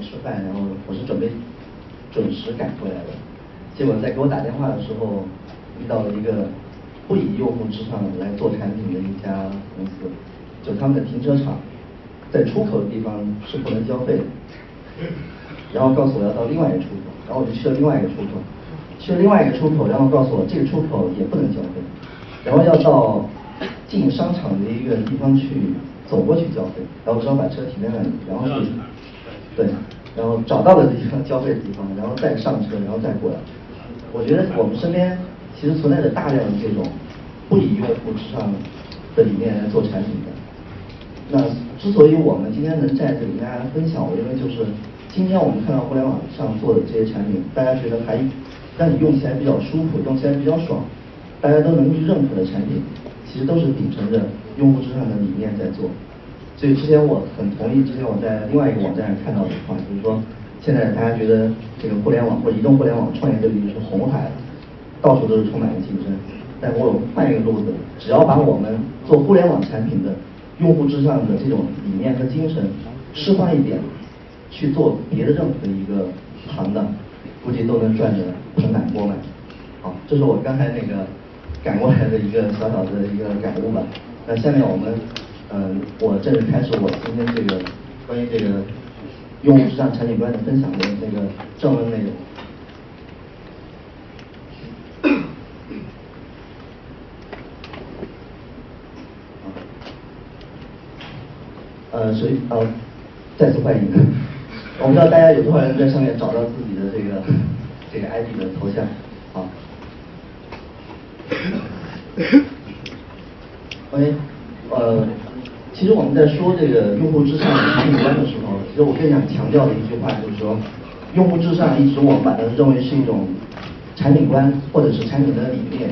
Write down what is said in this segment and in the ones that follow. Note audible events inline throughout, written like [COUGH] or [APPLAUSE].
吃饭，然后我是准备准时赶回来的，结果在给我打电话的时候遇到了一个不以用户至上来做产品的一家公司，就他们的停车场在出口的地方是不能交费的，然后告诉我要到另外一个出口，然后我就去了另外一个出口，去了另外一个出口，然后告诉我这个出口也不能交费，然后要到进商场的一个地方去走过去交费，然后只好把车停在那里，然后去。对，然后找到了地方交费的地方，然后再上车，然后再过来。我觉得我们身边其实存在着大量的这种不以用户至上的理念来做产品的。那之所以我们今天能在这里跟大家分享，我认为就是今天我们看到互联网上做的这些产品，大家觉得还让你用起来比较舒服，用起来比较爽，大家都能认可的产品，其实都是秉承着用户至上的理念在做。所以之前我很同意，之前我在另外一个网站上看到的话，就是说，现在大家觉得这个互联网或移动互联网创业这里是红海，到处都是充满了竞争。但我换一个路子，只要把我们做互联网产品的用户至上的这种理念和精神释放一点，去做别的任何一个行当，估计都能赚得盆满钵满。好，这是我刚才那个赶过来的一个小小的一个感悟吧。那下面我们。嗯，我正式开始我今天这个关于这个用户至上产品观的分享的那个正文内容。[COUGHS] 呃，所以呃，再次欢迎。我不知道大家有多少人在上面找到自己的这个这个 ID 的头像，好。[COUGHS] OK，呃。其实我们在说这个用户至上的产品观的时候，其实我更想强调的一句话就是说，用户至上一直我们把它认为是一种产品观或者是产品的理念。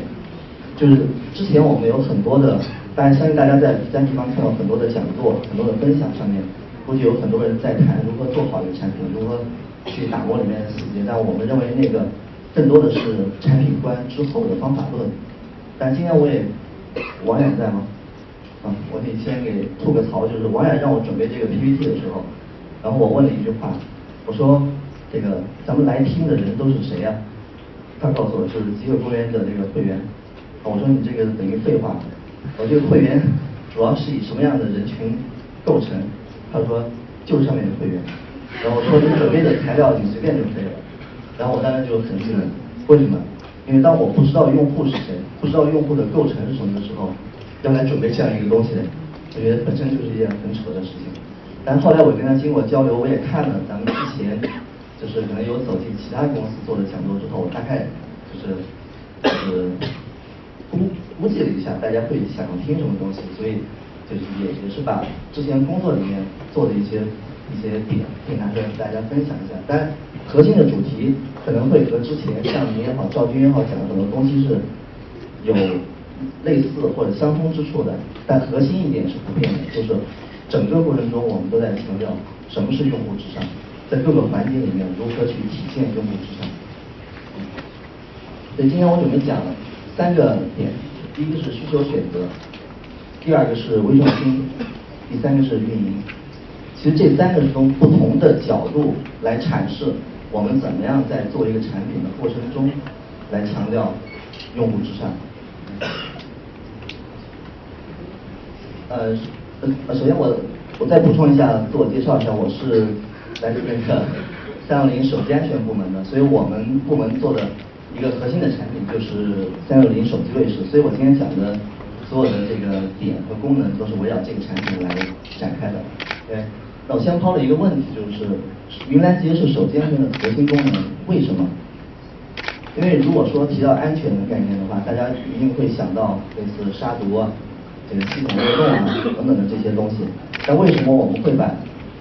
就是之前我们有很多的，当然相信大家在在地方看到很多的讲座、很多的分享上面，估计有很多人在谈如何做好一个产品，如何去打磨里面的细节。但我们认为那个更多的是产品观之后的方法论。但今天我也王远在吗？啊，我得先给吐个槽，就是王冉让我准备这个 PPT 的时候，然后我问了一句话，我说这个咱们来听的人都是谁呀？他告诉我就是极客公园的这个会员。我说你这个等于废话，我这个会员主要是以什么样的人群构成？他说就是上面的会员。然后我说你准备的材料你随便就可以了。然后我当时就很郁闷，为什么？因为当我不知道用户是谁，不知道用户的构成是什么的时候。要来准备这样一个东西，我觉得本身就是一件很扯的事情。但后来我跟他经过交流，我也看了咱们之前，就是可能有走进其他公司做的讲座之后，我大概就是就是估估计了一下大家会想要听什么东西，所以就是也也是把之前工作里面做的一些一些点可以拿出来跟大家分享一下。但核心的主题可能会和之前像您也好、赵军也好讲的很多东西是有。类似或者相通之处的，但核心一点是不变的，就是整个过程中我们都在强调什么是用户至上，在各个环节里面如何去体现用户至上。所以今天我准备讲三个点，第一个是需求选择，第二个是微创新，第三个是运营。其实这三个是从不同的角度来阐释我们怎么样在做一个产品的过程中来强调用户至上。呃，呃，首先我我再补充一下，自我介绍一下，我是来自那个三六零手机安全部门的，所以我们部门做的一个核心的产品就是三六零手机卫士，所以我今天讲的所有的这个点和功能都是围绕这个产品来展开的。对，那我先抛了一个问题，就是云拦截是手机安全的核心功能，为什么？因为如果说提到安全的概念的话，大家一定会想到类似杀毒啊。系统漏洞啊等等的这些东西，但为什么我们会把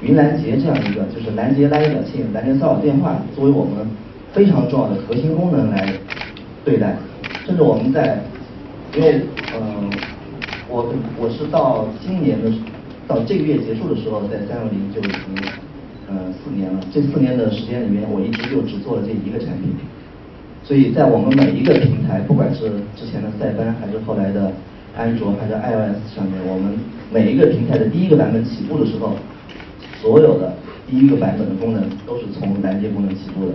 云拦截这样一个就是拦截垃圾短信、拦截骚扰电话作为我们非常重要的核心功能来对待？甚至我们在因为嗯，我我是到今年的到这个月结束的时候，在三六零就已经呃四年了。这四年的时间里面，我一直就只做了这一个产品。所以在我们每一个平台，不管是之前的塞班还是后来的。安卓还是 iOS 上面，我们每一个平台的第一个版本起步的时候，所有的第一个版本的功能都是从拦截功能起步的。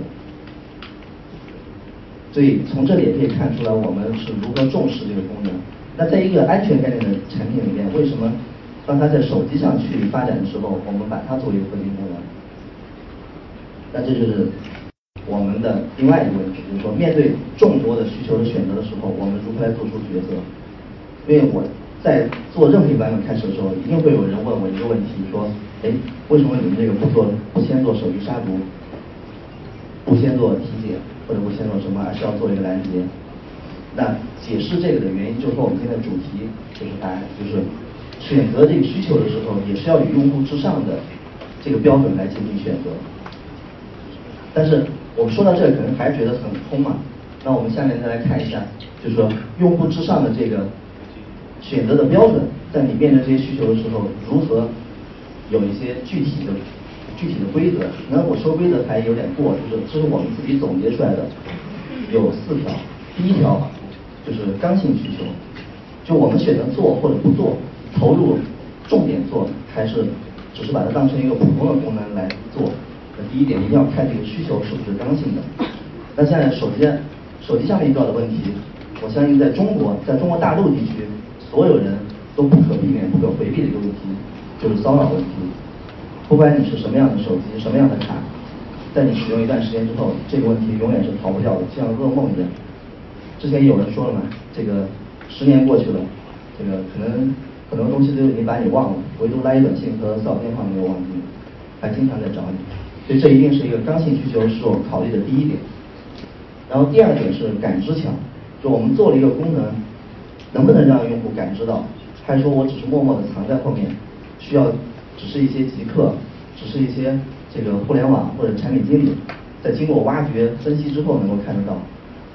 所以从这里也可以看出来，我们是如何重视这个功能。那在一个安全概念的产品里面，为什么当它在手机上去发展的时候，我们把它作为一个核心功能？那这就是我们的另外一个问题，就是说面对众多的需求的选择的时候，我们如何来做出抉择？因为我在做任何一版本开始的时候，一定会有人问我一个问题，说，哎，为什么你们这个不做不先做手机杀毒，不先做体检？或者不先做什么，而是要做一个拦截。那解释这个的原因，就是说我们今天的主题就是答案，就是选择这个需求的时候，也是要以用户至上的这个标准来进行选择。但是我们说到这可能还觉得很空嘛。那我们下面再来看一下，就是说用户至上的这个选择的标准，在你面对这些需求的时候，如何有一些具体的。具体的规则，那我说规则还有点过，就是这是我们自己总结出来的，有四条。第一条就是刚性需求，就我们选择做或者不做，投入重点做，还是只是把它当成一个普通的功能来做。那第一点一定要看这个需求是不是刚性的。那现在手机手机上面遇到的问题，我相信在中国，在中国大陆地区，所有人都不可避免、不可回避的一个问题，就是骚扰问题。不管你是什么样的手机，什么样的卡，在你使用一段时间之后，这个问题永远是逃不掉的，像噩梦一样。之前有人说了嘛，这个十年过去了，这个可能很多东西都已经把你忘了，唯独来短信和骚扰电话没有忘记，还经常在找你。所以这一定是一个刚性需求，是我们考虑的第一点。然后第二点是感知强，就我们做了一个功能，能不能让用户感知到，还是说我只是默默的藏在后面，需要。只是一些极客，只是一些这个互联网或者产品经理，在经过挖掘分析之后能够看得到，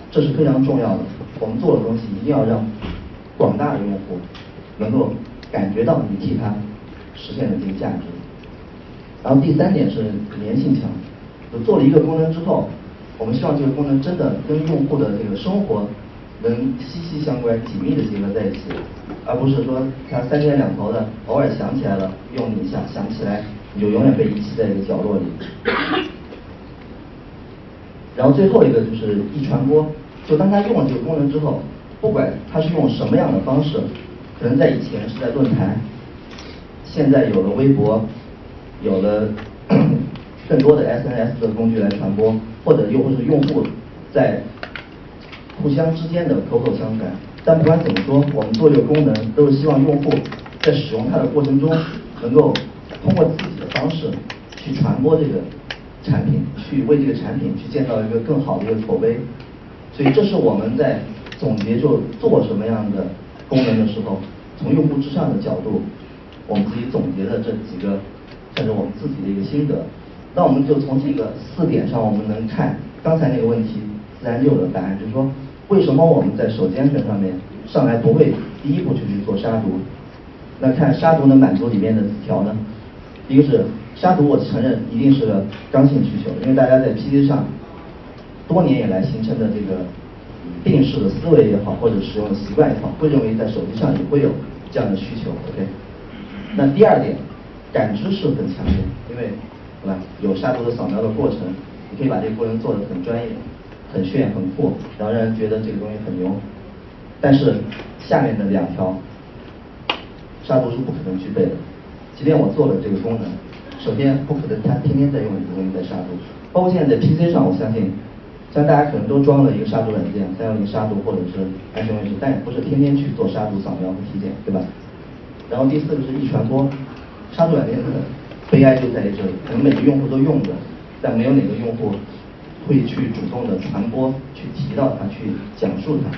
这是非常重要的。我们做的东西一定要让广大的用户能够感觉到你替他实现的这个价值。然后第三点是粘性强，就做了一个功能之后，我们希望这个功能真的跟用户的这个生活。能息息相关、紧密的结合在一起，而不是说它三天两头的，偶尔想起来了用你一下，想起来你就永远被遗弃在一个角落里。然后最后一个就是易传播，就当他用了这个功能之后，不管他是用什么样的方式，可能在以前是在论坛，现在有了微博，有了 [COUGHS] 更多的 SNS 的工具来传播，或者又或是用户在。互相之间的口口相传，但不管怎么说，我们做这个功能都是希望用户在使用它的过程中，能够通过自己的方式去传播这个产品，去为这个产品去建造一个更好的一个口碑。所以这是我们在总结就做什么样的功能的时候，从用户至上的角度，我们自己总结的这几个，算是我们自己的一个心得。那我们就从这个四点上，我们能看刚才那个问题，自然就有了答案，就是说。为什么我们在手机安全上面上来不会第一步就去做杀毒？那看杀毒能满足里面的几条呢？一个是杀毒，我承认一定是刚性需求，因为大家在 PC 上多年以来形成的这个定式的思维也好，或者使用的习惯也好，会认为在手机上也会有这样的需求。OK。那第二点，感知是很强烈，因为对吧？有杀毒的扫描的过程，你可以把这个过程做得很专业。很炫很酷，然后让人觉得这个东西很牛。但是下面的两条，杀毒是不可能具备的。即便我做了这个功能，首先不可能他天天在用这个东西在杀毒。包括现在在 PC 上，我相信，像大家可能都装了一个杀毒软件，三六零杀毒或者是安全卫士，但也不是天天去做杀毒扫描和体检，对吧？然后第四个是易传播，杀毒软件的悲哀就在于这里，可能每个用户都用着，但没有哪个用户。会去主动的传播，去提到它，去讲述它。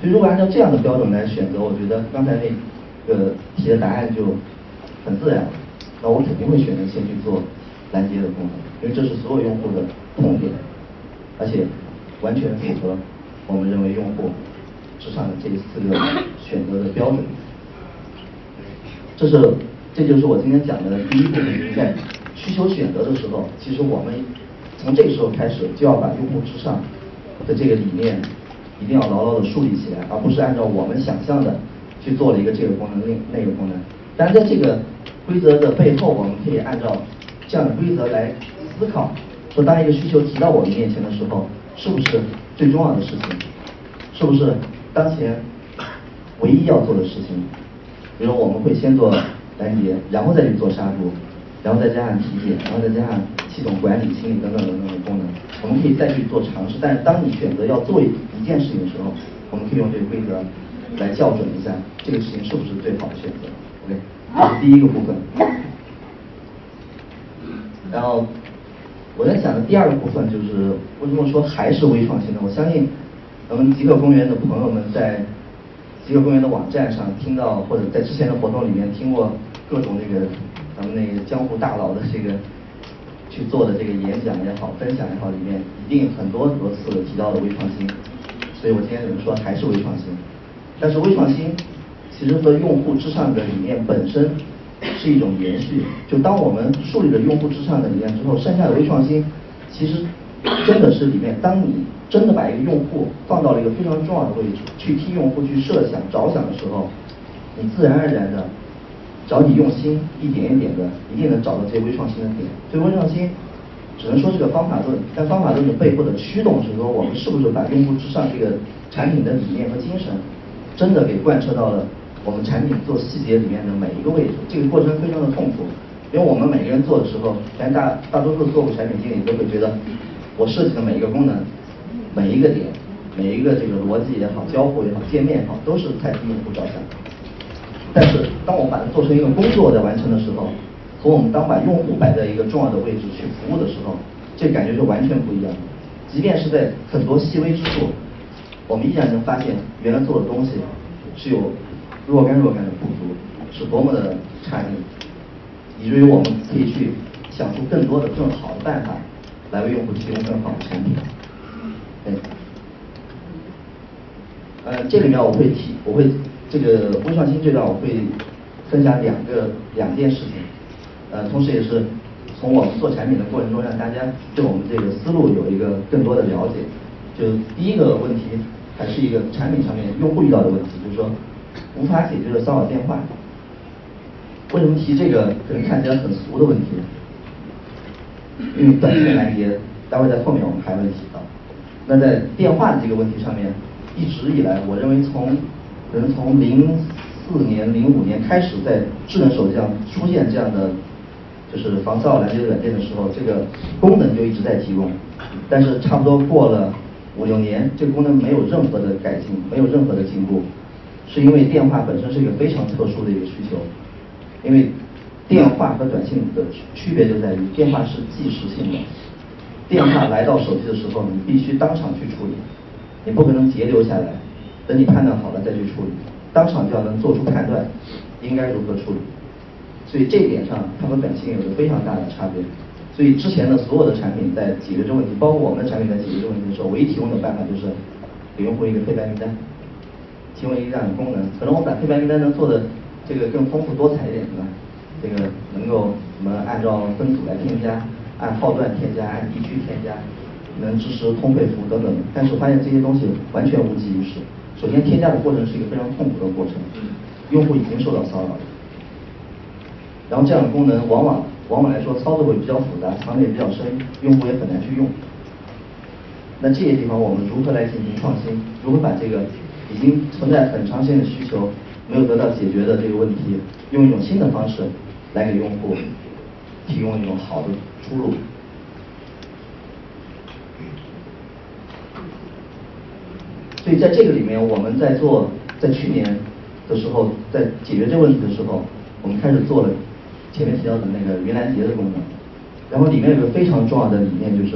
所以如果按照这样的标准来选择，我觉得刚才那个题的答案就很自然。那我肯定会选择先去做拦截的功能，因为这是所有用户的痛点，而且完全符合我们认为用户至上的这四个选择的标准。这是这就是我今天讲的第一部分，在需求选择的时候，其实我们。从这个时候开始，就要把用户至上的这个理念一定要牢牢的树立起来，而不是按照我们想象的去做了一个这个功能、那那个功能。但在这个规则的背后，我们可以按照这样的规则来思考：说当一个需求提到我们面前的时候，是不是最重要的事情？是不是当前唯一要做的事情？比如我们会先做拦截，然后再去做杀毒，然后再加上体检，然后再加上系统管理、清理等等等等的功能，我们可以再去做尝试。但是当你选择要做一件事情的时候，我们可以用这个规则来校准一下这个事情是不是最好的选择。OK，这是第一个部分。然后我在想的第二个部分就是为什么说还是微创新呢？我相信咱们极客公园的朋友们在极客公园的网站上听到，或者在之前的活动里面听过各种那个咱们那个江湖大佬的这个去做的这个演讲也好、分享也好，里面一定很多很多次的提到了微创新。所以我今天只能说还是微创新，但是微创新其实和用户至上的理念本身是一种延续。就当我们树立了用户至上的理念之后，剩下的微创新其实真的是里面，当你真的把一个用户放到了一个非常重要的位置，去替用户去设想着想的时候，你自然而然的，只要你用心，一点一点的，一定能找到这些微创新的点。所以微创新。只能说是个方法论，但方法论的背后的驱动是说，我们是不是把用户至上这个产品的理念和精神，真的给贯彻到了我们产品做细节里面的每一个位置？这个过程非常的痛苦，因为我们每个人做的时候，连大大多数做过产品经理都会觉得，我设计的每一个功能，每一个点，每一个这个逻辑也好，交互也好，界面也好，都是在替用户着想。但是当我们把它做成一个工作在完成的时候，和我们当把用户摆在一个重要的位置去服务的时候，这感觉就完全不一样。即便是在很多细微之处，我们依然能发现原来做的东西是有若干若干的不足，是多么的差异，以至于我们可以去想出更多的更好的办法来为用户提供更好的产品。对。呃，这里面我会提，我会这个微创新这段我会分享两个两件事情。呃，同时也是从我们做产品的过程中，让大家对我们这个思路有一个更多的了解。就第一个问题，还是一个产品上面用户遇到的问题，就是说无法解决的骚扰电话。为什么提这个可能看起来很俗的问题？因为短信拦截，待会在后面我们还会提到。那在电话的这个问题上面，一直以来，我认为从可能从零四年、零五年开始，在智能手机上出现这样的。就是防骚扰拦截软件的时候，这个功能就一直在提供，但是差不多过了五六年，这个功能没有任何的改进，没有任何的进步，是因为电话本身是一个非常特殊的一个需求，因为电话和短信的区别就在于电话是即时性的，电话来到手机的时候，你必须当场去处理，你不可能截留下来，等你判断好了再去处理，当场就要能做出判断，应该如何处理。所以这一点上，它和短信有着非常大的差别。所以之前的所有的产品在解决这个问题，包括我们的产品在解决这个问题的时候，唯一提供的办法就是给用户一个黑白名单，提供一个这样的功能。可能我们把黑白名单能做的这个更丰富多彩一点，是吧？这个能够什么按照分组来添加，按号段添加，按地区添加，能支持通配符等等。但是发现这些东西完全无济于事。首先添加的过程是一个非常痛苦的过程，用户已经受到骚扰了。然后这样的功能往往往往来说操作会比较复杂，藏的也比较深，用户也很难去用。那这些地方我们如何来进行创新？如何把这个已经存在很长时间的需求没有得到解决的这个问题，用一种新的方式来给用户提供一种好的出路？所以在这个里面，我们在做在去年的时候，在解决这个问题的时候，我们开始做了。前面提到的那个云拦截的功能，然后里面有个非常重要的理念，就是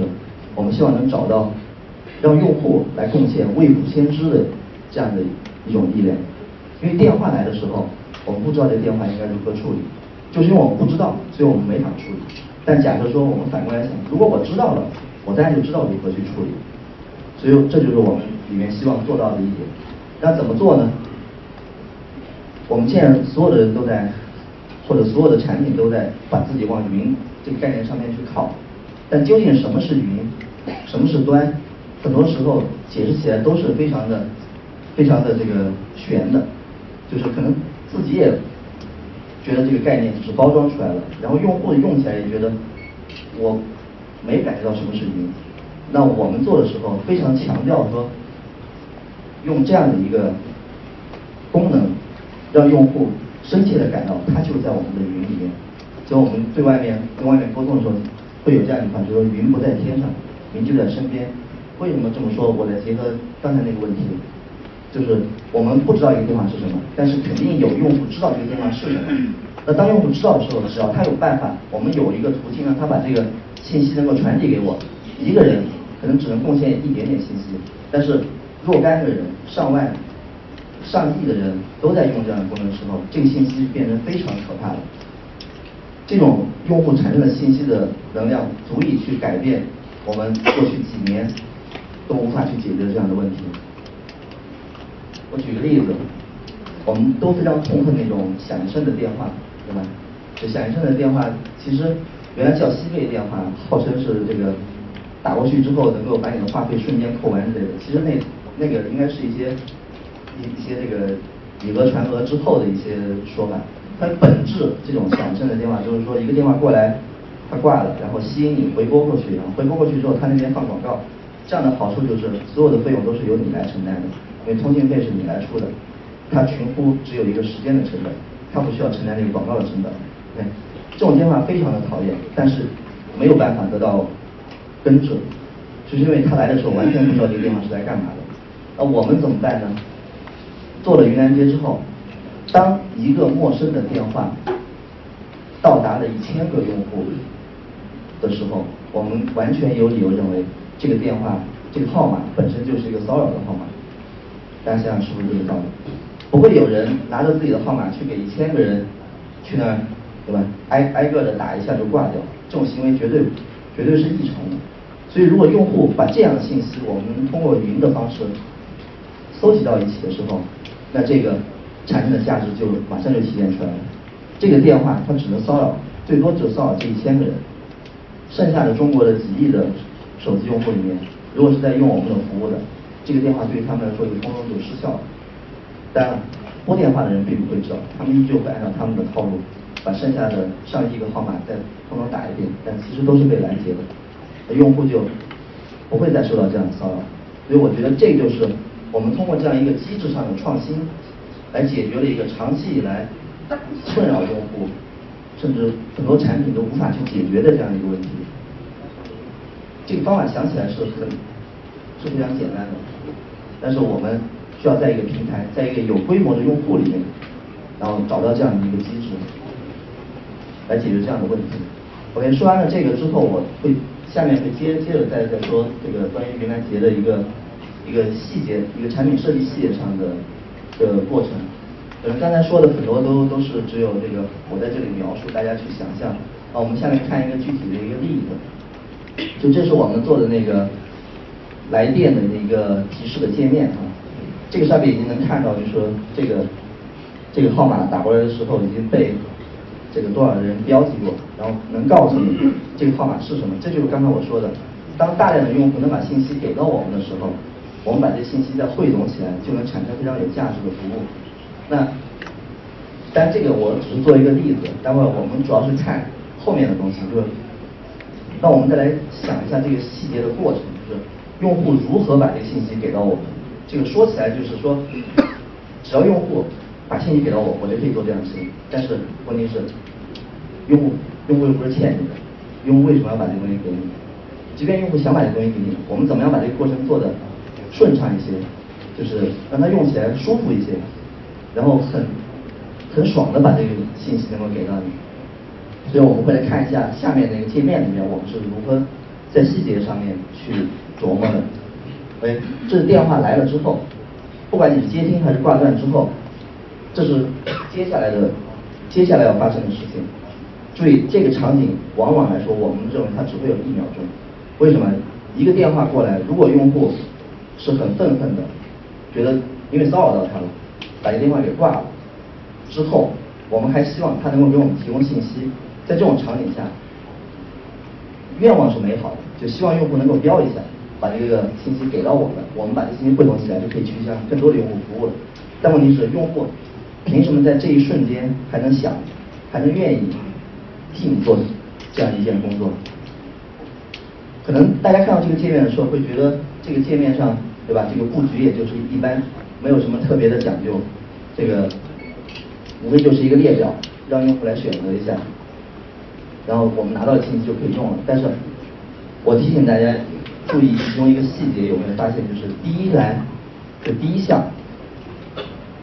我们希望能找到让用户来贡献未卜先知的这样的一种力量。因为电话来的时候，我们不知道这电话应该如何处理，就是因为我们不知道，所以我们没法处理。但假设说我们反过来想，如果我知道了，我当然就知道如何去处理。所以这就是我们里面希望做到的一点。那怎么做呢？我们现在所有的人都在。或者所有的产品都在把自己往云这个概念上面去靠，但究竟什么是云，什么是端，很多时候解释起来都是非常的、非常的这个悬的，就是可能自己也觉得这个概念只是包装出来了，然后用户用起来也觉得我没感觉到什么是云。那我们做的时候非常强调说，用这样的一个功能，让用户深切的感到它就在我们的云里面。所以我们对外面跟外面沟通的时候，会有这样一句话，就是说云不在天上，云就在身边。为什么这么说？我来结合刚才那个问题，就是我们不知道一个地方是什么，但是肯定有用户知道这个地方是什么。那当用户知道的时候，只要他有办法，我们有一个途径让他把这个信息能够传递给我，一个人。可能只能贡献一点点信息，但是若干个人、上万、上亿的人都在用这样的功能的时候，这个信息变成非常可怕的。这种用户产生的信息的能量，足以去改变我们过去几年都无法去解决这样的问题。我举个例子，我们都非常痛恨那种响一声的电话，对吧？这响一声的电话其实原来叫吸贝电话，号称是这个。打过去之后，能够把你的话费瞬间扣完之类的。其实那那个应该是一些一一些这个以讹传讹之后的一些说法。它本质这种响声的电话，就是说一个电话过来，它挂了，然后吸引你回拨过去，然后回拨过去之后，它那边放广告。这样的好处就是所有的费用都是由你来承担的，因为通信费是你来出的。它群呼只有一个时间的成本，它不需要承担这个广告的成本。对，这种电话非常的讨厌，但是没有办法得到。根治，就是因为他来的时候完全不知道这个电话是来干嘛的。那我们怎么办呢？做了云南接之后，当一个陌生的电话到达了一千个用户的时候，我们完全有理由认为这个电话这个号码本身就是一个骚扰的号码。大家想想是不是这个道理？不会有人拿着自己的号码去给一千个人去那儿，对吧？挨挨个的打一下就挂掉，这种行为绝对绝对是异常的。所以，如果用户把这样的信息，我们通过云的方式搜集到一起的时候，那这个产生的价值就马上就体现出来了。这个电话它只能骚扰，最多只骚扰这一千个人，剩下的中国的几亿的手机用户里面，如果是在用我们的服务的，这个电话对于他们来说就通通就失效了。当然，拨电话的人并不会知道，他们依旧会按照他们的套路，把剩下的上亿个号码再通通打一遍，但其实都是被拦截的。用户就不会再受到这样的骚扰，所以我觉得这就是我们通过这样一个机制上的创新，来解决了一个长期以来困扰用户，甚至很多产品都无法去解决的这样一个问题。这个方法想起来是很是非常简单的，但是我们需要在一个平台，在一个有规模的用户里面，然后找到这样的一个机制，来解决这样的问题。OK，说完了这个之后，我会。下面会接接着再再说这个关于云南节的一个一个细节，一个产品设计细节上的的过程。呃，刚才说的很多都都是只有这个我在这里描述，大家去想象。啊，我们下面看一个具体的一个例子，就这是我们做的那个来电的那个提示的界面啊。这个上面已经能看到，就是说这个这个号码打过来的时候已经被。这个多少人标记过，然后能告诉你这个号码是什么？这就是刚才我说的，当大量的用户能把信息给到我们的时候，我们把这信息再汇总起来，就能产生非常有价值的服务。那，但这个我只是做一个例子，待会儿我们主要是看后面的东西，就是，那我们再来想一下这个细节的过程，就是用户如何把这个信息给到我们。这个说起来就是说，只要用户。把信息给到我，我就可以做这样的事情。但是问题是，用户用户又不是欠你的，用户为什么要把这个东西给你？即便用户想把这个东西给你，我们怎么样把这个过程做的顺畅一些，就是让他用起来舒服一些，然后很很爽的把这个信息能够给到你。所以我们会来看一下下面那个界面里面，我们是如何在细节上面去琢磨的。哎，这是电话来了之后，不管你是接听还是挂断之后。这是接下来的，接下来要发生的事情。注意这个场景，往往来说，我们认为它只会有一秒钟。为什么？一个电话过来，如果用户是很愤恨的，觉得因为骚扰到他了，把这电话给挂了，之后，我们还希望他能够给我们提供信息。在这种场景下，愿望是美好的，就希望用户能够标一下，把这个信息给到我们，我们把这信息汇总起来，就可以去向更多的用户服务了。但问题是，用户。凭什么在这一瞬间还能想还能愿意替你做这样一件工作。可能大家看到这个界面的时候，会觉得这个界面上，对吧？这个布局也就是一般，没有什么特别的讲究。这个无非就是一个列表，让用户来选择一下，然后我们拿到的信息就可以用了。但是，我提醒大家注意其中一个细节，有没有发现？就是第一栏的第一项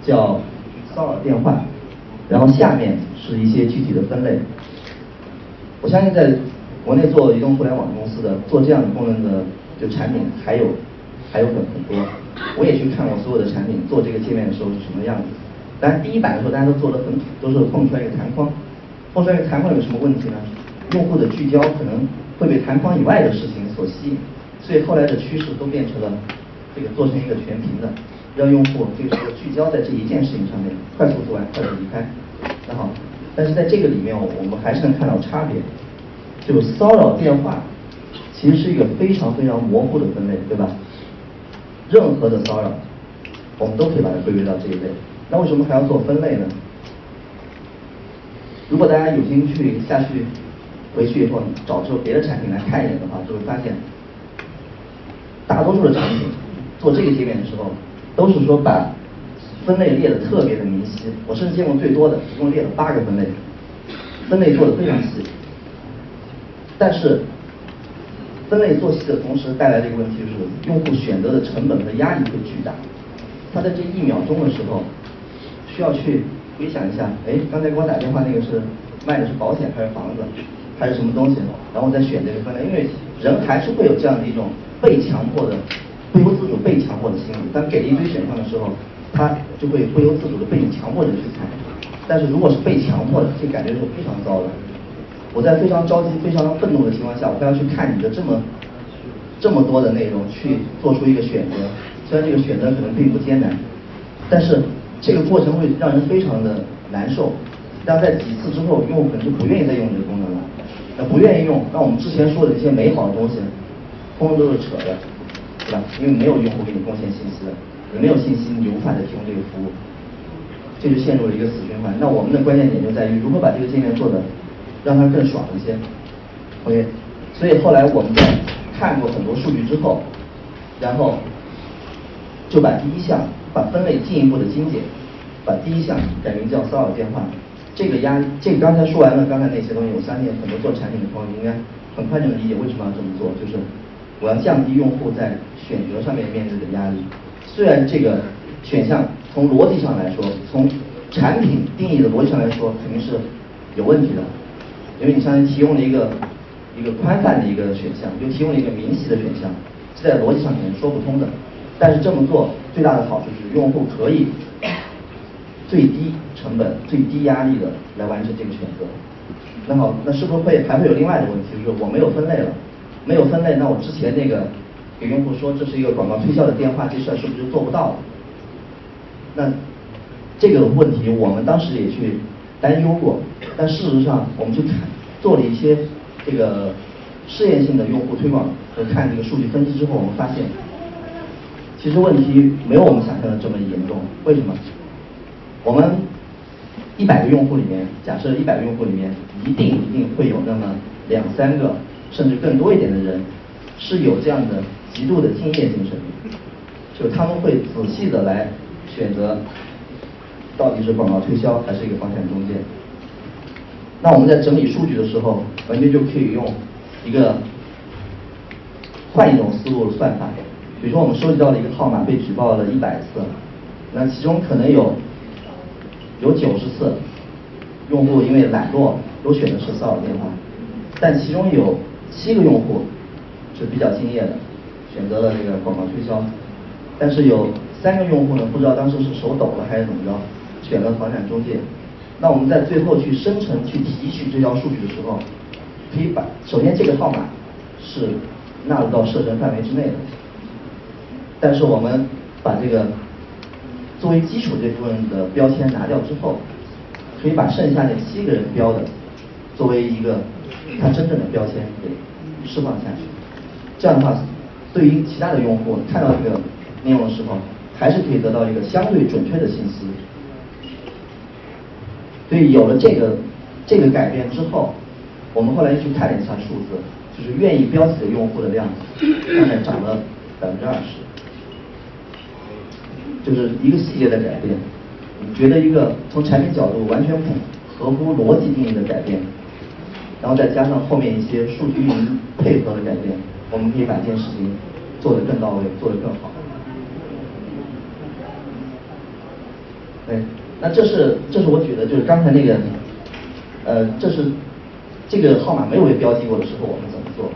叫骚扰电话，然后下面是一些具体的分类。我相信在国内做移动互联网公司的做这样的功能的就产品还有还有很很多。我也去看过所有的产品做这个界面的时候是什么样子。当然第一版的时候大家都做的很都是蹦出来一个弹框，蹦出来一个弹框有什么问题呢？用户的聚焦可能会被弹框以外的事情所吸引，所以后来的趋势都变成了这个做成一个全屏的，让用户这个时候聚焦在这一件事情上面，快速做完快速离开。那好，但是在这个里面我们还是能看到差别，就骚扰电话其实是一个非常非常模糊的分类，对吧？任何的骚扰，我们都可以把它归类到这一类。那为什么还要做分类呢？如果大家有兴趣下去回去以后找出别的产品来看一眼的话，就会发现，大多数的产品做这个界面的时候，都是说把分类列的特别的明晰。我甚至见过最多的，一共列了八个分类，分类做的非常细。但是分类做细的同时带来的一个问题就是，用户选择的成本和压力会巨大。他在这一秒钟的时候，需要去回想一下，哎，刚才给我打电话那个是卖的是保险还是房子，还是什么东西？然后再选这个分类，因为人还是会有这样的一种被强迫的、不由自主被强迫的心理。当给了一堆选项的时候，他就会不由自主的被你强迫着去猜。但是如果是被强迫的，这感觉是非常糟的。我在非常着急、非常愤怒的情况下，我还要去看你的这么这么多的内容，去做出一个选择。虽然这个选择可能并不艰难，但是这个过程会让人非常的难受。但在几次之后，用户可能就不愿意再用这个功能了。那不愿意用，那我们之前说的这些美好的东西，通通都是扯的，对吧？因为没有用户给你贡献信息，也没有信息，你无法再提供这个服务，这就陷入了一个死循环。那我们的关键点就在于如何把这个界面做的。让它更爽一些，OK，所以后来我们在看过很多数据之后，然后就把第一项把分类进一步的精简，把第一项改名叫骚扰电话。这个压这个刚才说完了刚才那些东西，我相信很多做产品的朋友应该很快就能理解为什么要这么做，就是我要降低用户在选择上面面对的压力。虽然这个选项从逻辑上来说，从产品定义的逻辑上来说肯定是有问题的。因为你相当于提供了一个一个宽泛的一个选项，又提供了一个明晰的选项，这在逻辑上可能说不通的。但是这么做最大的好处是，用户可以最低成本、最低压力的来完成这个选择。那好，那是不是会还会有另外的问题？就是我没有分类了，没有分类，那我之前那个给用户说这是一个广告推销的电话，这事儿是不是就做不到了？那这个问题我们当时也去。担忧过，但事实上，我们去看做了一些这个试验性的用户推广和看这个数据分析之后，我们发现，其实问题没有我们想象的这么严重。为什么？我们一百个用户里面，假设一百个用户里面，一定一定会有那么两三个，甚至更多一点的人，是有这样的极度的敬业精神，就他们会仔细的来选择。到底是广告推销还是一个房产中介？那我们在整理数据的时候，完全就可以用一个换一种思路的算法。比如说，我们收集到了一个号码被举报了一百次，那其中可能有有九十次用户因为懒惰都选的是骚扰电话，但其中有七个用户是比较敬业的，选择了这个广告推销，但是有三个用户呢，不知道当时是手抖了还是怎么着。选择房产中介，那我们在最后去生成、去提取这条数据的时候，可以把首先这个号码是纳入到设成范围之内的，但是我们把这个作为基础这部分的标签拿掉之后，可以把剩下那七个人标的作为一个他真正的标签给释放下去，这样的话，对于其他的用户看到这个内容的时候，还是可以得到一个相对准确的信息。所以有了这个这个改变之后，我们后来去看了一下数字，就是愿意标记的用户的量，大概涨了百分之二十，就是一个细节的改变。你觉得一个从产品角度完全不合乎逻辑定义的改变，然后再加上后面一些数据运营配合的改变，我们可以把这件事情做得更到位，做得更好。对，那这是这是我举的，就是刚才那个，呃，这是这个号码没有被标记过的时候，我们怎么做？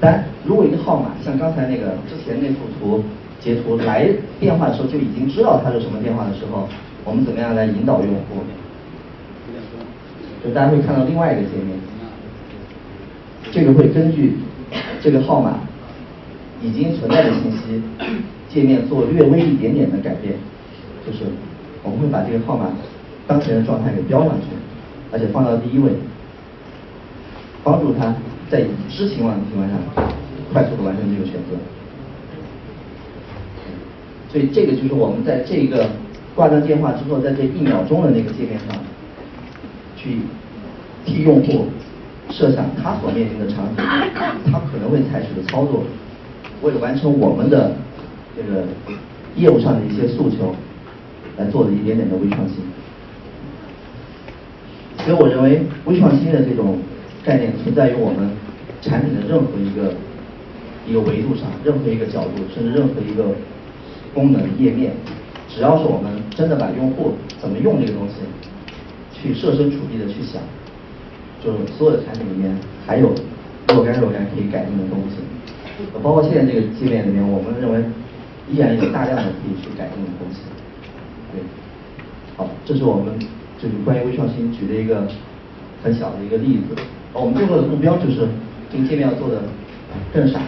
但，如果一个号码像刚才那个之前那幅图截图来电话的时候就已经知道它是什么电话的时候，我们怎么样来引导用户？就大家会看到另外一个界面，这个会根据这个号码已经存在的信息界面做略微一点点的改变，就是。我们会把这个号码当前的状态给标上去，而且放到第一位，帮助他在已知情况的情况下快速的完成这个选择。所以这个就是我们在这个挂断电话之后，在这一秒钟的那个界面上，去替用户设想他所面临的场景，他可能会采取的操作，为了完成我们的这个业务上的一些诉求。来做的一点点的微创新，所以我认为微创新的这种概念存在于我们产品的任何一个一个维度上，任何一个角度，甚至任何一个功能页面，只要是我们真的把用户怎么用这个东西去设身处地的去想，就是所有的产品里面还有若干若干可以改进的东西，包括现在这个界面里面，我们认为依然有大量的可以去改进的东西。对，好，这是我们就是关于微创新举的一个很小的一个例子。我们最后的目标就是这个界面要做的更闪、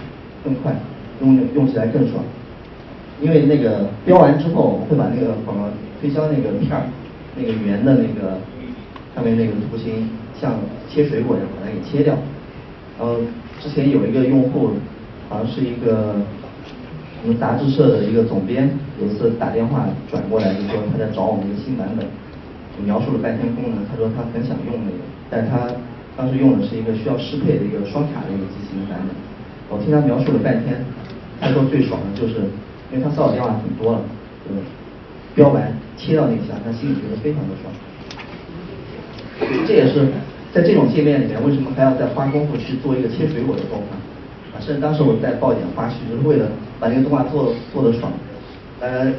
更快，用用起来更爽。因为那个标完之后，我们会把那个广告推销那个片儿，那个圆的那个上面那个图形，像切水果一样把它给切掉。然后之前有一个用户，好像是一个。我们杂志社的一个总编有一次打电话转过来，就说他在找我们一个新版本，描述了半天功能，他说他很想用那个，但他当时用的是一个需要适配的一个双卡的一个机型版本。我听他描述了半天，他说最爽的就是，因为他骚扰电话很多了，就是标完切到那一下，他心里觉得非常的爽。这也是在这种界面里面，为什么还要再花功夫去做一个切水果的动画？甚至当时我在报警花絮，就是为了。把那个动画做做的爽，大家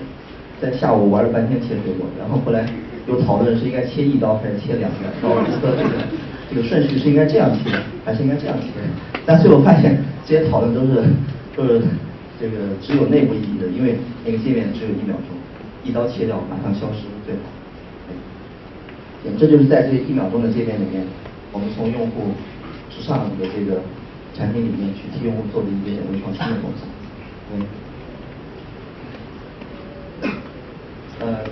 在下午玩了半天切水果，然后后来又讨论是应该切一刀还是切两刀，这个这个顺序是应该这样切还是应该这样切？但最后发现这些讨论都是都是这个只有内部意义的，因为那个界面只有一秒钟，一刀切掉马上消失最好。这就是在这一秒钟的界面里面，我们从用户之上的这个产品里面去替用户做的一些微创新的东西。嗯，呃，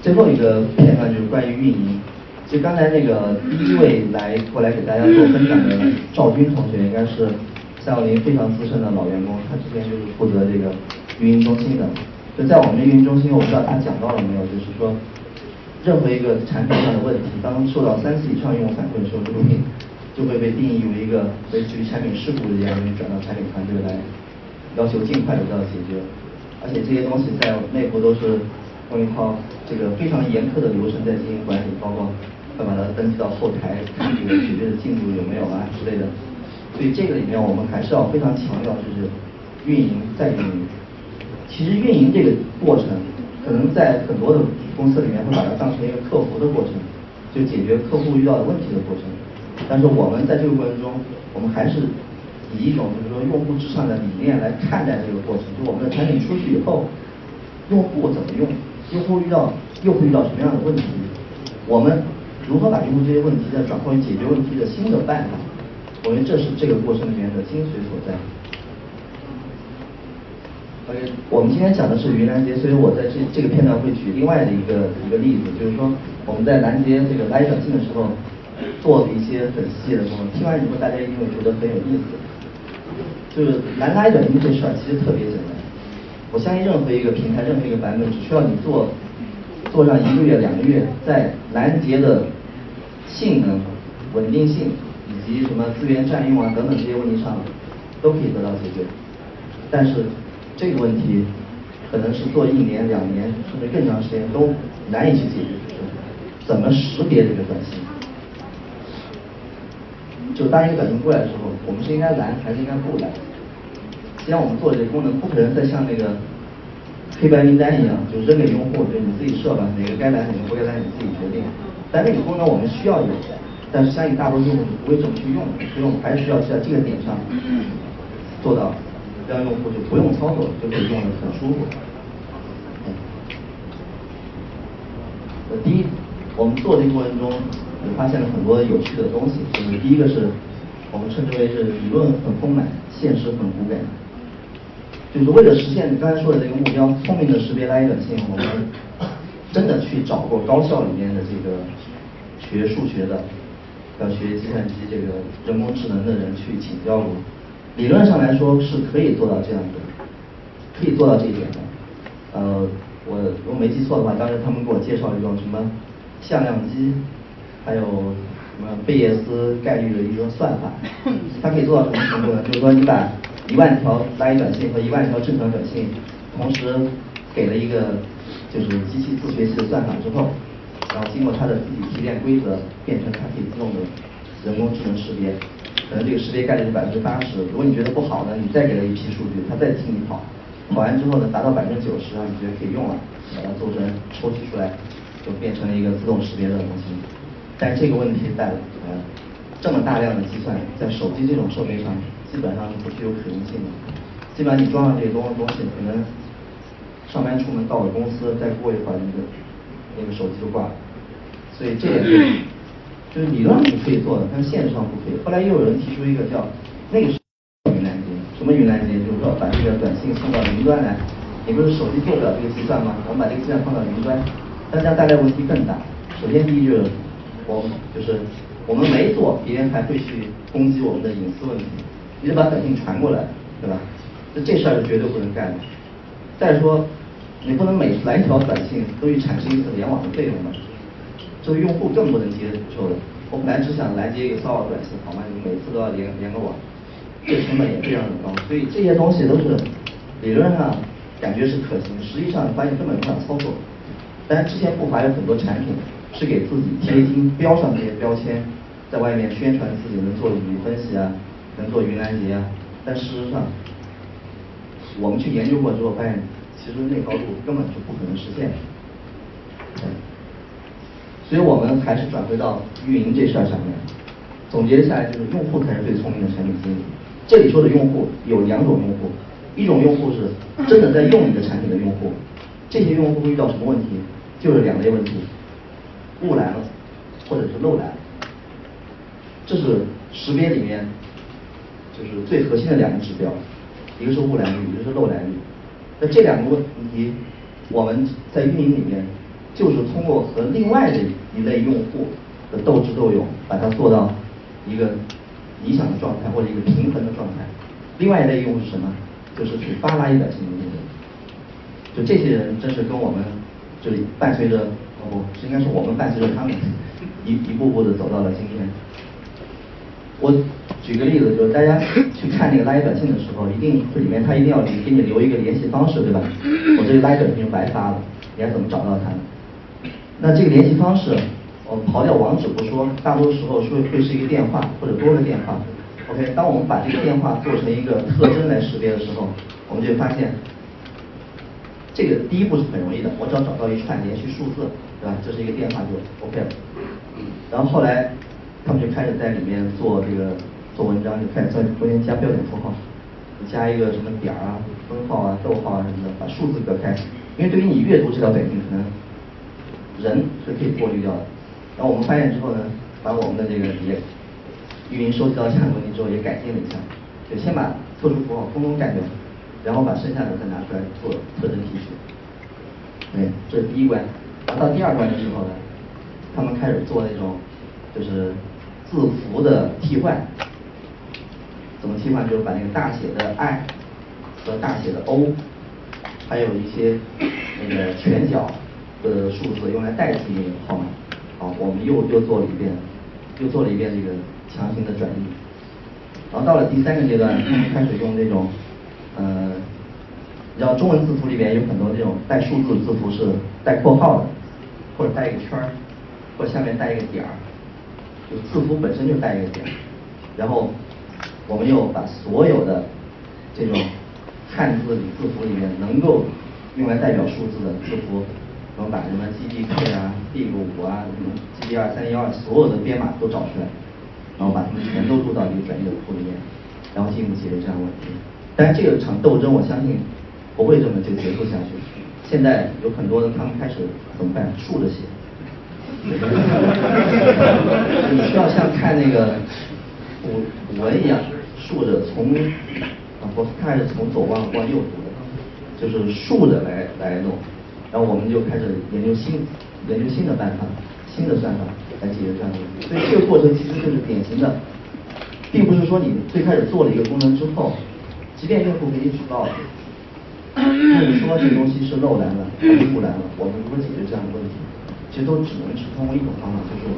最后一个片段就是关于运营。其实刚才那个第一位来过来给大家做分享的赵军同学，应该是三六零非常资深的老员工，他之前就是负责这个运营中心的。就在我们的运营中心，我不知道他讲到了没有，就是说，任何一个产品上的问题，当受到三次以上用户反馈的时候，就会就会被定义为一个类似于产品事故一样，转到产品团队来。要求尽快得到解决，而且这些东西在内部都是用一套这个非常严苛的流程在进行管理，包括要把它登记到后台，看这个解决的进度有没有啊之类的。所以这个里面我们还是要非常强调，就是运营再运营。其实运营这个过程，可能在很多的公司里面会把它当成一个客服的过程，就解决客户遇到的问题的过程。但是我们在这个过程中，我们还是。以一种就是说用户至上的理念来看待这个过程，就我们的产品出去以后，用户怎么用，用户遇到又会遇到什么样的问题，我们如何把用户这些问题再转化为解决问题的新的办法，我觉得这是这个过程里面的精髓所在。OK，我们今天讲的是云拦截，所以我在这这个片段会举另外的一个一个例子，就是说我们在拦截这个来短信的时候做的一些很细的工作，听完以后大家一定会觉得很有意思。就是蓝拉短信这事儿其实特别简单，我相信任何一个平台、任何一个版本，只需要你做做上一个月、两个月，在拦截的性能、稳定性以及什么资源占用啊等等这些问题上，都可以得到解决。但是这个问题可能是做一年、两年甚至更长时间都难以去解决，怎么识别这个短信？就当一个短信过来的时候，我们是应该拦还是应该不拦？既然我们做这个功能，不可能再像那个黑白名单一样，就扔给用户，就你自己设吧，哪个该拦哪个不该拦你自己决定。但那个功能我们需要有，但是相信大多数用户不会这么去用，所以我们还是需要在这个点上做到，让用户就不用操作就可以用的很舒服。第一，我们做这个过程中也发现了很多有趣的东西。就是第一个是我们称之为是理论很丰满，现实很骨感。就是为了实现你刚才说的这个目标，聪明的识别来短信，我们真的去找过高校里面的这个学数学的，要学计算机这个人工智能的人去请教过。理论上来说是可以做到这样的，可以做到这一点的。呃，我如果没记错的话，当时他们给我介绍一种什么向量机，还有什么贝叶斯概率的一个算法，它可以做到什么程度呢？就是说你把一万条拉一短信和一万条正常短信，同时给了一个就是机器自学习的算法之后，然后经过它的自己提炼规则，变成它可以自动的人工智能识别，可能这个识别概率是百分之八十。如果你觉得不好呢，你再给它一批数据，它再替你跑，跑完之后呢，达到百分之九十啊，你觉得可以用了，把它做成抽取出来，就变成了一个自动识别的东西。但这个问题在呃这么大量的计算，在手机这种设备上。基本上是不具有可用性的。基本上你装上这些东东西，可能上班出门到了公司，再过一会儿，那个那个手机就挂了。所以这也是就是理论上是可以做的，但是现实上不可以。后来又有人提出一个叫那个是云拦截，什么云拦截？就是说把这个短信送到云端来。你不是手机做不了这个计算吗？我们把这个计算放到云端，但这样带来问题更大。首先第一就是我们就是我们没做，别人还会去攻击我们的隐私问题。你得把短信传过来，对吧？那这事儿是绝对不能干的。再说，你不能每来一条短信都去产生一次联网的费用吧？作为用户更不能接受的。我本来只想拦截一个骚扰短信，好吗？你每次都要连连个网，这成本也非常的高。所以这些东西都是理论上感觉是可行，实际上发现根本无法操作。但是之前不乏有很多产品是给自己贴金标上这些标签，在外面宣传自己能做语义分析啊。能做云拦截啊，但事实上，我们去研究过之后发现，其实那高度根本就不可能实现。所以我们还是转回到运营这事儿上面，总结下来就是用户才是最聪明的产品经理。这里说的用户有两种用户，一种用户是真的在用你的产品的用户，这些用户会遇到什么问题？就是两类问题，雾来了，或者是漏来了。这是识别里面。就是最核心的两个指标，一个是雾来率，一个是漏来率。那这两个问题，我们在运营里面，就是通过和另外的一类用户的斗智斗勇，把它做到一个理想的状态或者一个平衡的状态。另外一类用户是什么？就是去扒拉一短信的用户。就这些人，真是跟我们就伴随着，不，是应该是我们伴随着他们一一步步的走到了今天。我举个例子，就是大家去看那个拉一短信的时候，一定这里面他一定要给你留一个联系方式，对吧？我这个拉一短信就白发了，你还怎么找到他？那这个联系方式，我刨掉网址不说，大多时候是会是一个电话或者多个电话。OK，当我们把这个电话做成一个特征来识别的时候，我们就发现，这个第一步是很容易的，我只要找到一串连续数字，对吧？这是一个电话就 OK 了。然后后来。他们就开始在里面做这个做文章，就开始在中间加标点符号，加一个什么点儿啊、分号啊、逗号啊什么的，把数字隔开。因为对于你阅读这条短信，可能人是可以过滤掉的。然后我们发现之后呢，把我们的这个也运营收集到这样的问题之后，也改进了一下，就先把特殊符号通通干掉，然后把剩下的再拿出来做特征提取。对，这是第一关。然后到第二关的时候呢，他们开始做那种就是。字符的替换，怎么替换？就是把那个大写的 I 和大写的 O，还有一些那个全角的数字用来代替号码。好，我们又又做了一遍，又做了一遍这个强行的转移。然后到了第三个阶段，开始用这种，呃，你知道中文字符里面有很多这种带数字的字符是带括号的，或者带一个圈儿，或者下面带一个点儿，就字符本身就带一个点儿。然后我们又把所有的这种汉字字符里面能够用来代表数字的字符，我们把什么 G D K 啊、B 五啊、什么 G D 二三幺二所有的编码都找出来。然后把它们全都录到一个专业的库里面，然后进一步解决这样的问题。但这个场斗争，我相信不会这么就结束下去。现在有很多他们开始怎么办？竖着写。你需要像看那个古古文一样，竖着从啊，我开始从左往往右读的，就是竖着来来弄。然后我们就开始研究新研究新的办法，新的算法。来解决这样的问题，所以这个过程其实就是典型的，并不是说你最开始做了一个功能之后，即便用户给你举报了，[CLEARS THROAT] 你说这个东西是漏栏了，还是误栏了，我们如何解决这样的问题？其实都只能是通过一种方法，就是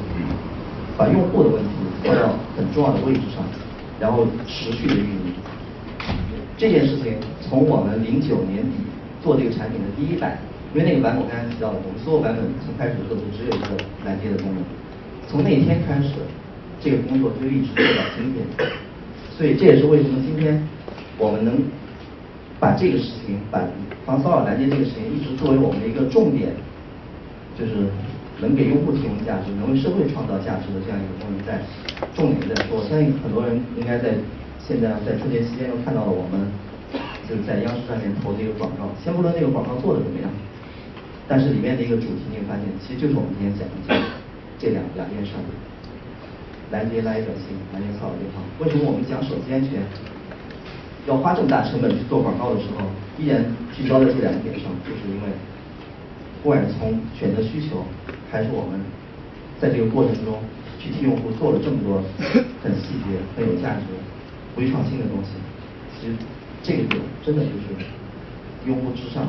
把用户的问题放到很重要的位置上，然后持续的运营。这件事情从我们零九年底做这个产品的第一版，因为那个版本我刚才提到了，我们所有版本从开始的时候只有一个拦截的功能。从那天开始，这个工作就一直做到今天，所以这也是为什么今天我们能把这个事情，把防骚扰拦截这个事情一直作为我们的一个重点，就是能给用户提供价值，能为社会创造价值的这样一个功能，在重点在说。我相信很多人应该在现在在春节期间都看到了我们就是在央视上面投的一个广告，先不论那个广告做的怎么样，但是里面的一个主题你会发现，其实就是我们今天讲的。这两两件事，拦截垃圾短信，拦截骚扰电话。为什么我们讲手机安全要花这么大成本去做广告的时候，依然聚焦在这两点上？就是因为，不管是从选择需求，还是我们在这个过程中去替用户做了这么多很细节、很有价值、微创新的东西，其实这个点真的就是用户至上，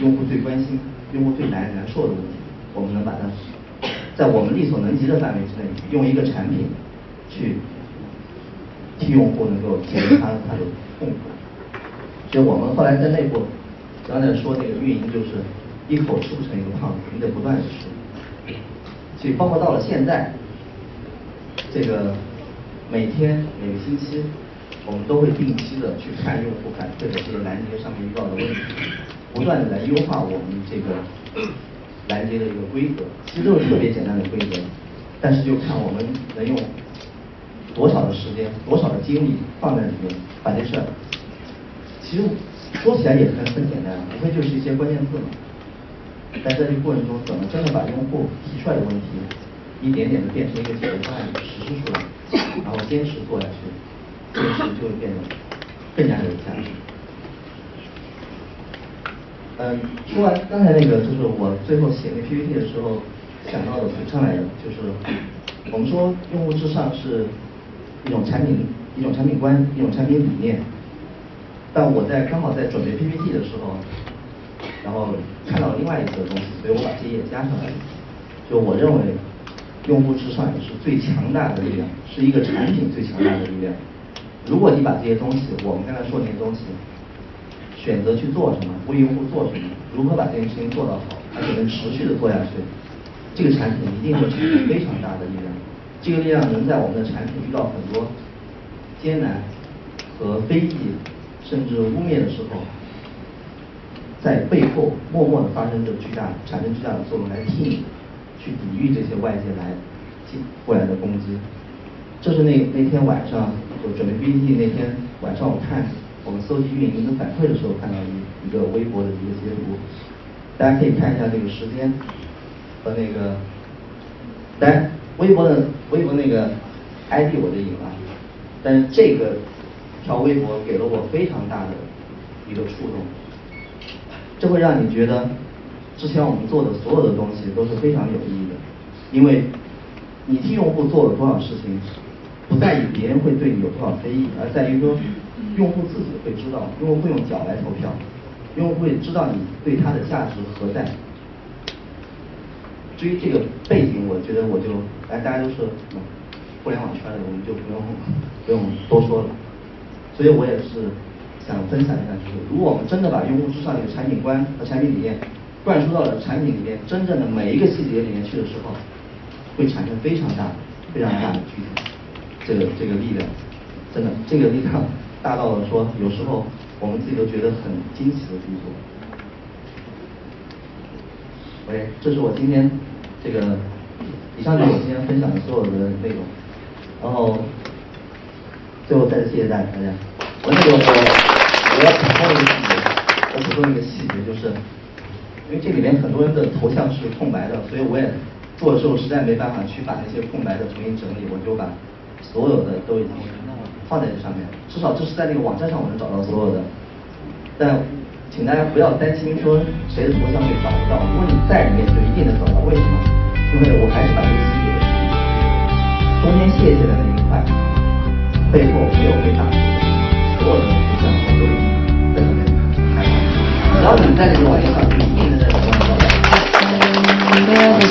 用户最关心、用户最难难受的问题，我们能把它。在我们力所能及的范围之内，用一个产品去替用户能够解决他他的痛苦。所以我们后来在内部刚才说那个运营就是一口吃不成一个胖子，你得不断的吃。所以包括到了现在，这个每天每个星期，我们都会定期的去看用户反馈的这些拦截上面遇到的问题，不断的来优化我们这个。拦截的一个规则，其实都是特别简单的规则，但是就看我们能用多少的时间、多少的精力放在里面，把这事儿，其实说起来也很很简单，无非就是一些关键字嘛。但在这个过程中，怎么真的把用户提出来的问题，一点点的变成一个解决方案实施出来，然后坚持做下去，这个事就会变得更加有价值。嗯，说完刚才那个，就是我最后写那 PPT 的时候想到的补上来的，就是我们说用户至上是一种产品一种产品观一种产品理念，但我在刚好在准备 PPT 的时候，然后看到另外一个东西，所以我把这页加上来。就我认为用户至上也是最强大的力量，是一个产品最强大的力量。如果你把这些东西，我们刚才说那些东西。选择去做什么，为用户做什么，如何把这件事情做到好，而且能持续的做下去，这个产品一定会产生非常大的力量。这个力量能在我们的产品遇到很多艰难和非议，甚至污蔑的时候，在背后默默的发生着巨大、产生巨大的作用，来替你去抵御这些外界来进过来的攻击。这是那那天晚上我准备 PPT 那天晚上我看。我们搜集运营的反馈的时候，看到一一个微博的一个截图，大家可以看一下这个时间和那个，来微博的微博那个 ID 我就隐了，但是这个条微博给了我非常大的一个触动，这会让你觉得之前我们做的所有的东西都是非常有意义的，因为你替用户做了多少事情，不在于别人会对你有多少非议，而在于说。用户自己会知道，用户会用脚来投票，用户会知道你对他的价值何在。至于这个背景，我觉得我就，哎，大家都是互联网圈的，我们就不用不用多说了。所以我也是想分享一下，就是如果我们真的把用户至上这个产品观和产品理念灌输到了产品里面真正的每一个细节里面去的时候，会产生非常大的、非常大的巨这个这个力量。真的，这个力量大到了说，有时候我们自己都觉得很惊奇的地步。OK，这是我今天这个，以上就是我今天分享的所有的内容。然后最后再次谢谢大家。我那个我我要补充一个细节，我补充一个细节就是，因为这里面很多人的头像是空白的，所以我也做的时候实在没办法去把那些空白的重新整理，我就把所有的都已经。放在这上面，至少这是在那个网站上我能找到所有的。但请大家不要担心说谁的头像被找不到如果你在里面就一定能找到为什么？因为我还是把这个东西中间卸下来那一块背后没有被打出来所有的图像我都已经只要你在这个晚上就一定能在这上找到。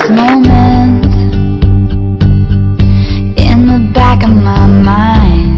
Moment. In the back of my mind.